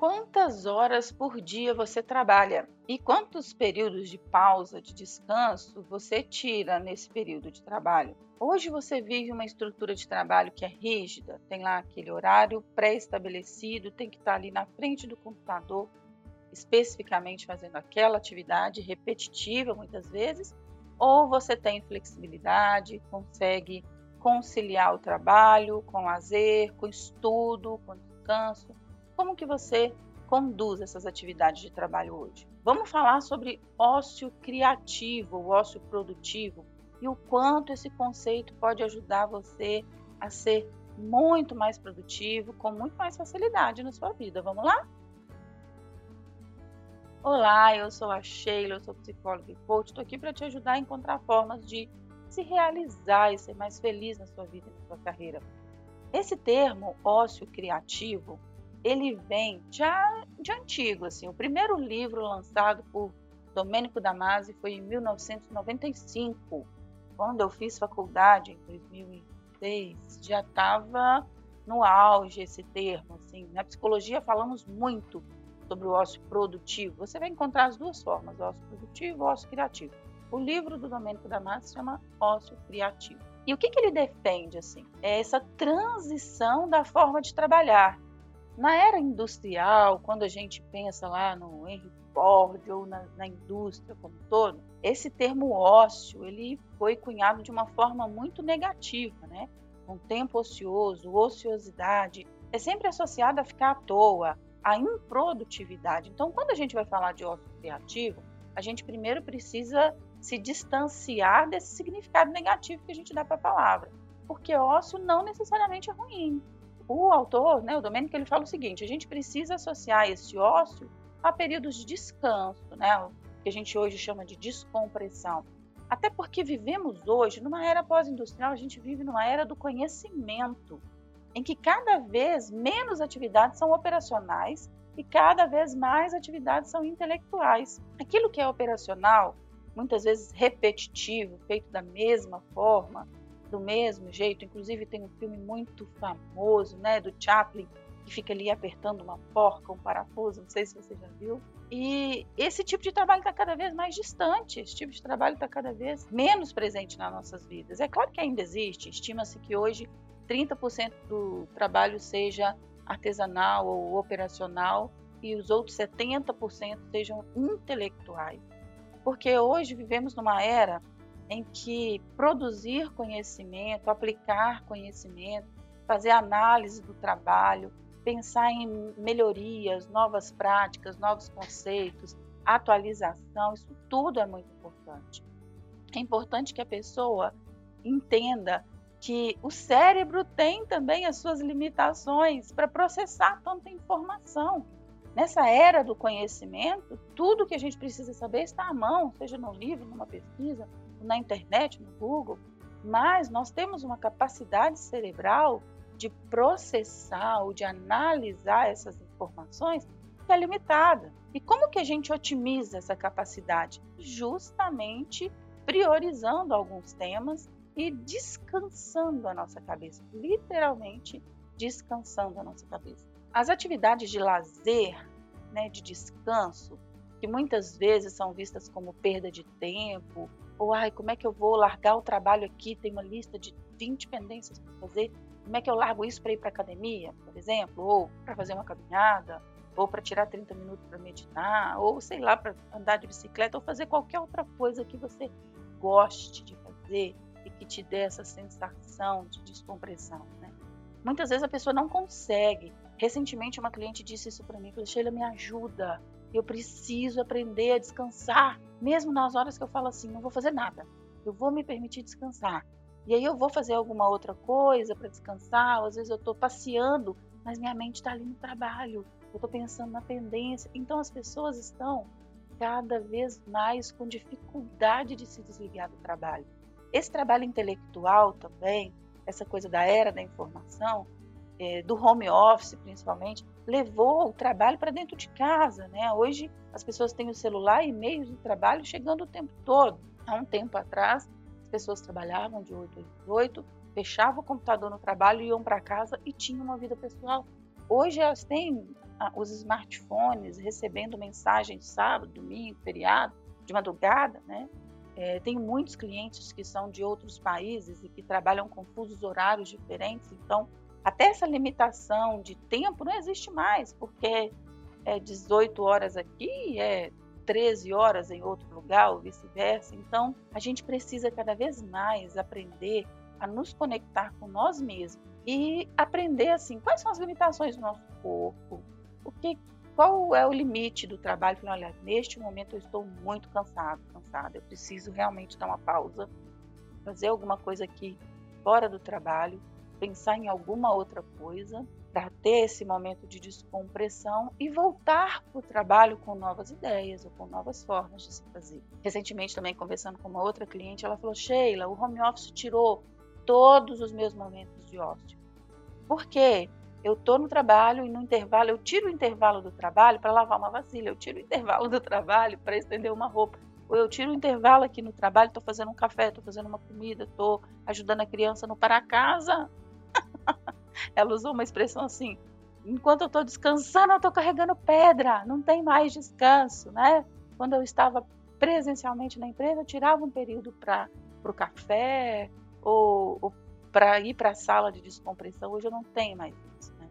Quantas horas por dia você trabalha? E quantos períodos de pausa, de descanso você tira nesse período de trabalho? Hoje você vive uma estrutura de trabalho que é rígida, tem lá aquele horário pré-estabelecido, tem que estar ali na frente do computador, especificamente fazendo aquela atividade repetitiva muitas vezes, ou você tem flexibilidade, consegue conciliar o trabalho com lazer, com estudo, com descanso como que você conduz essas atividades de trabalho hoje? Vamos falar sobre ócio criativo, o ócio produtivo e o quanto esse conceito pode ajudar você a ser muito mais produtivo, com muito mais facilidade na sua vida. Vamos lá? Olá, eu sou a Sheila, eu sou psicóloga e coach. Estou aqui para te ajudar a encontrar formas de se realizar e ser mais feliz na sua vida e na sua carreira. Esse termo ócio criativo ele vem já de antigo, assim. O primeiro livro lançado por Domênico Damasi foi em 1995, quando eu fiz faculdade em 2006. Já estava no auge esse termo, assim. Na psicologia falamos muito sobre o ócio produtivo. Você vai encontrar as duas formas, ócio produtivo e ócio criativo. O livro do Domênico Damasi se chama Ócio Criativo. E o que, que ele defende, assim? É essa transição da forma de trabalhar, na era industrial, quando a gente pensa lá no Henry Ford ou na, na indústria como um todo, esse termo ócio ele foi cunhado de uma forma muito negativa, né? Um tempo ocioso, ociosidade, é sempre associado a ficar à toa, a improdutividade. Então, quando a gente vai falar de ócio criativo, a gente primeiro precisa se distanciar desse significado negativo que a gente dá para a palavra, porque ócio não necessariamente é ruim o autor, né, o Domênico, ele fala o seguinte: a gente precisa associar esse ócio a períodos de descanso, né, o que a gente hoje chama de descompressão. Até porque vivemos hoje numa era pós-industrial, a gente vive numa era do conhecimento, em que cada vez menos atividades são operacionais e cada vez mais atividades são intelectuais. Aquilo que é operacional, muitas vezes repetitivo, feito da mesma forma, do mesmo jeito. Inclusive tem um filme muito famoso, né, do Chaplin, que fica ali apertando uma porca, um parafuso, não sei se você já viu. E esse tipo de trabalho está cada vez mais distante, esse tipo de trabalho está cada vez menos presente nas nossas vidas. É claro que ainda existe, estima-se que hoje 30% do trabalho seja artesanal ou operacional e os outros 70% sejam intelectuais. Porque hoje vivemos numa era em que produzir conhecimento, aplicar conhecimento, fazer análise do trabalho, pensar em melhorias, novas práticas, novos conceitos, atualização, isso tudo é muito importante. É importante que a pessoa entenda que o cérebro tem também as suas limitações para processar tanta informação. Nessa era do conhecimento, tudo que a gente precisa saber está à mão, seja no livro, numa pesquisa, na internet, no Google, mas nós temos uma capacidade cerebral de processar ou de analisar essas informações que é limitada. E como que a gente otimiza essa capacidade? Justamente priorizando alguns temas e descansando a nossa cabeça, literalmente descansando a nossa cabeça. As atividades de lazer, né, de descanso, que muitas vezes são vistas como perda de tempo ou, ai, como é que eu vou largar o trabalho aqui? Tem uma lista de 20 pendências para fazer. Como é que eu largo isso para ir para academia, por exemplo? Ou para fazer uma caminhada? Ou para tirar 30 minutos para meditar? Ou, sei lá, para andar de bicicleta? Ou fazer qualquer outra coisa que você goste de fazer e que te dê essa sensação de descompressão, né? Muitas vezes a pessoa não consegue. Recentemente uma cliente disse isso para mim, falou, Sheila, me ajuda, eu preciso aprender a descansar, mesmo nas horas que eu falo assim, não vou fazer nada. Eu vou me permitir descansar. E aí eu vou fazer alguma outra coisa para descansar, ou às vezes eu estou passeando, mas minha mente está ali no trabalho. Eu estou pensando na pendência. Então as pessoas estão cada vez mais com dificuldade de se desligar do trabalho. Esse trabalho intelectual também, essa coisa da era da informação, é, do home office principalmente, levou o trabalho para dentro de casa. Né? Hoje as pessoas têm o celular e meios de trabalho chegando o tempo todo. Há um tempo atrás, as pessoas trabalhavam de 8 a 8, fechavam o computador no trabalho, iam para casa e tinham uma vida pessoal. Hoje elas têm os smartphones recebendo mensagens sábado, domingo, feriado, de madrugada, né? É, tenho muitos clientes que são de outros países e que trabalham com fusos horários diferentes, então até essa limitação de tempo não existe mais, porque é 18 horas aqui, é 13 horas em outro lugar, ou vice-versa. Então, a gente precisa cada vez mais aprender a nos conectar com nós mesmos e aprender assim quais são as limitações do nosso corpo, o que, qual é o limite do trabalho. Falei, olha, neste momento eu estou muito cansado, cansada. Eu preciso realmente dar uma pausa, fazer alguma coisa aqui fora do trabalho, pensar em alguma outra coisa para ter esse momento de descompressão e voltar para o trabalho com novas ideias ou com novas formas de se fazer. Recentemente, também conversando com uma outra cliente, ela falou: Sheila, o home office tirou todos os meus momentos de ócio. Por quê? Eu estou no trabalho e no intervalo, eu tiro o intervalo do trabalho para lavar uma vasilha, eu tiro o intervalo do trabalho para estender uma roupa, ou eu tiro o intervalo aqui no trabalho, estou fazendo um café, estou fazendo uma comida, estou ajudando a criança no para casa. Ela usou uma expressão assim: enquanto eu estou descansando, eu estou carregando pedra, não tem mais descanso, né? Quando eu estava presencialmente na empresa, eu tirava um período para o café ou, ou para ir para a sala de descompressão. Hoje eu não tenho mais isso. Né?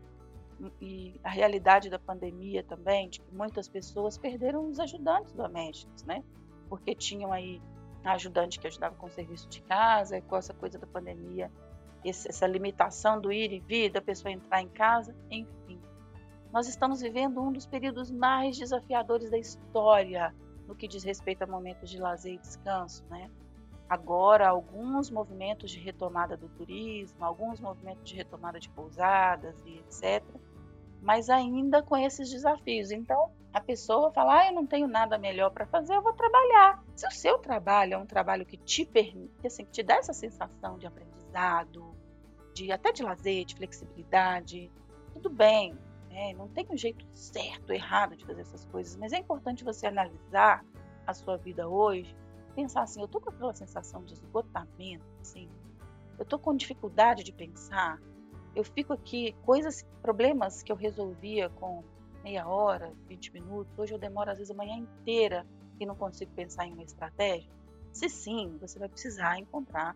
E a realidade da pandemia também, de que muitas pessoas perderam os ajudantes domésticos, né? Porque tinham aí ajudante que ajudava com o serviço de casa, com essa coisa da pandemia essa limitação do ir e vir, da pessoa entrar em casa, enfim. Nós estamos vivendo um dos períodos mais desafiadores da história no que diz respeito a momentos de lazer e descanso, né? Agora, alguns movimentos de retomada do turismo, alguns movimentos de retomada de pousadas e etc., mas ainda com esses desafios. Então, a pessoa fala: ah, eu não tenho nada melhor para fazer, eu vou trabalhar. Se o seu trabalho é um trabalho que te permite, assim, que te dá essa sensação de aprendizado, de até de lazer, de flexibilidade, tudo bem. Né? Não tem um jeito certo, errado de fazer essas coisas, mas é importante você analisar a sua vida hoje, pensar assim: eu tô com aquela sensação de esgotamento, assim, eu tô com dificuldade de pensar, eu fico aqui, coisas, problemas que eu resolvia com meia hora, 20 minutos, hoje eu demoro às vezes a manhã inteira e não consigo pensar em uma estratégia. Se sim, você vai precisar encontrar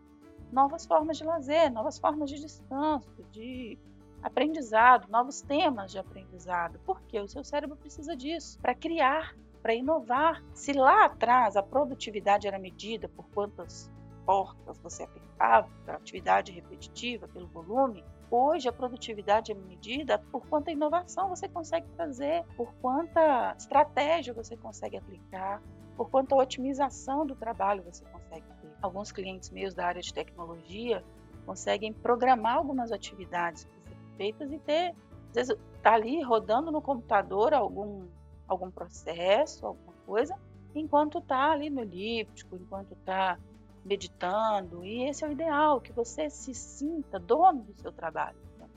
novas formas de lazer, novas formas de descanso, de aprendizado, novos temas de aprendizado, porque o seu cérebro precisa disso para criar, para inovar. Se lá atrás a produtividade era medida por quantas portas você apertava, pela atividade repetitiva, pelo volume, Hoje a produtividade é medida por quanta inovação você consegue trazer, por quanta estratégia você consegue aplicar, por quanta otimização do trabalho você consegue ter. Alguns clientes meus da área de tecnologia conseguem programar algumas atividades para feitas e ter, às vezes, tá ali rodando no computador algum, algum processo, alguma coisa, enquanto está ali no elíptico, enquanto está meditando. E esse é o ideal, que você se sinta dono do seu trabalho. Né?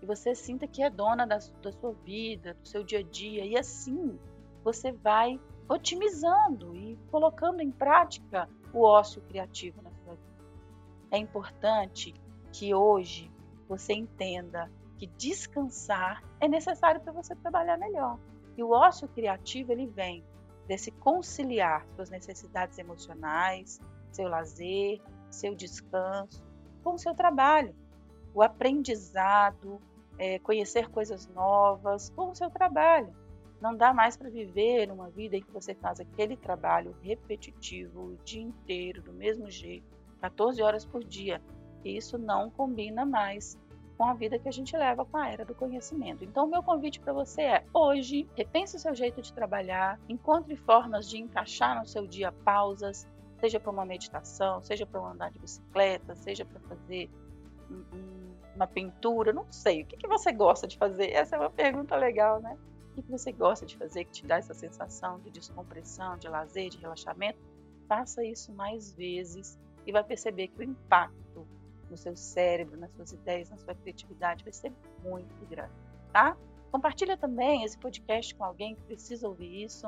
Que você sinta que é dona da, da sua vida, do seu dia a dia. E assim você vai otimizando e colocando em prática o ócio criativo na sua vida. É importante que hoje você entenda que descansar é necessário para você trabalhar melhor. E o ócio criativo ele vem desse conciliar suas necessidades emocionais, seu lazer, seu descanso, com o seu trabalho. O aprendizado, é, conhecer coisas novas com o seu trabalho. Não dá mais para viver uma vida em que você faz aquele trabalho repetitivo o dia inteiro, do mesmo jeito, 14 horas por dia. Isso não combina mais com a vida que a gente leva com a era do conhecimento. Então, o meu convite para você é: hoje, repense o seu jeito de trabalhar, encontre formas de encaixar no seu dia pausas, seja para uma meditação, seja para andar de bicicleta, seja para fazer uma pintura, não sei. O que, que você gosta de fazer? Essa é uma pergunta legal, né? O que, você gosta de fazer que te dá essa sensação de descompressão, de lazer, de relaxamento? Faça isso mais vezes e vai perceber que o impacto no seu cérebro, nas suas ideias, na sua criatividade vai ser muito grande, tá? Compartilha também esse podcast com alguém que precisa ouvir isso.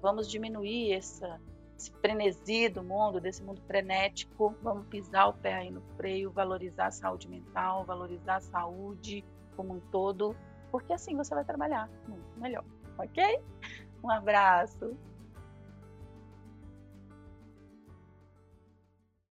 Vamos diminuir essa esse frenesi do mundo, desse mundo frenético, vamos pisar o pé aí no freio, valorizar a saúde mental, valorizar a saúde como um todo porque assim você vai trabalhar muito melhor, ok? Um abraço!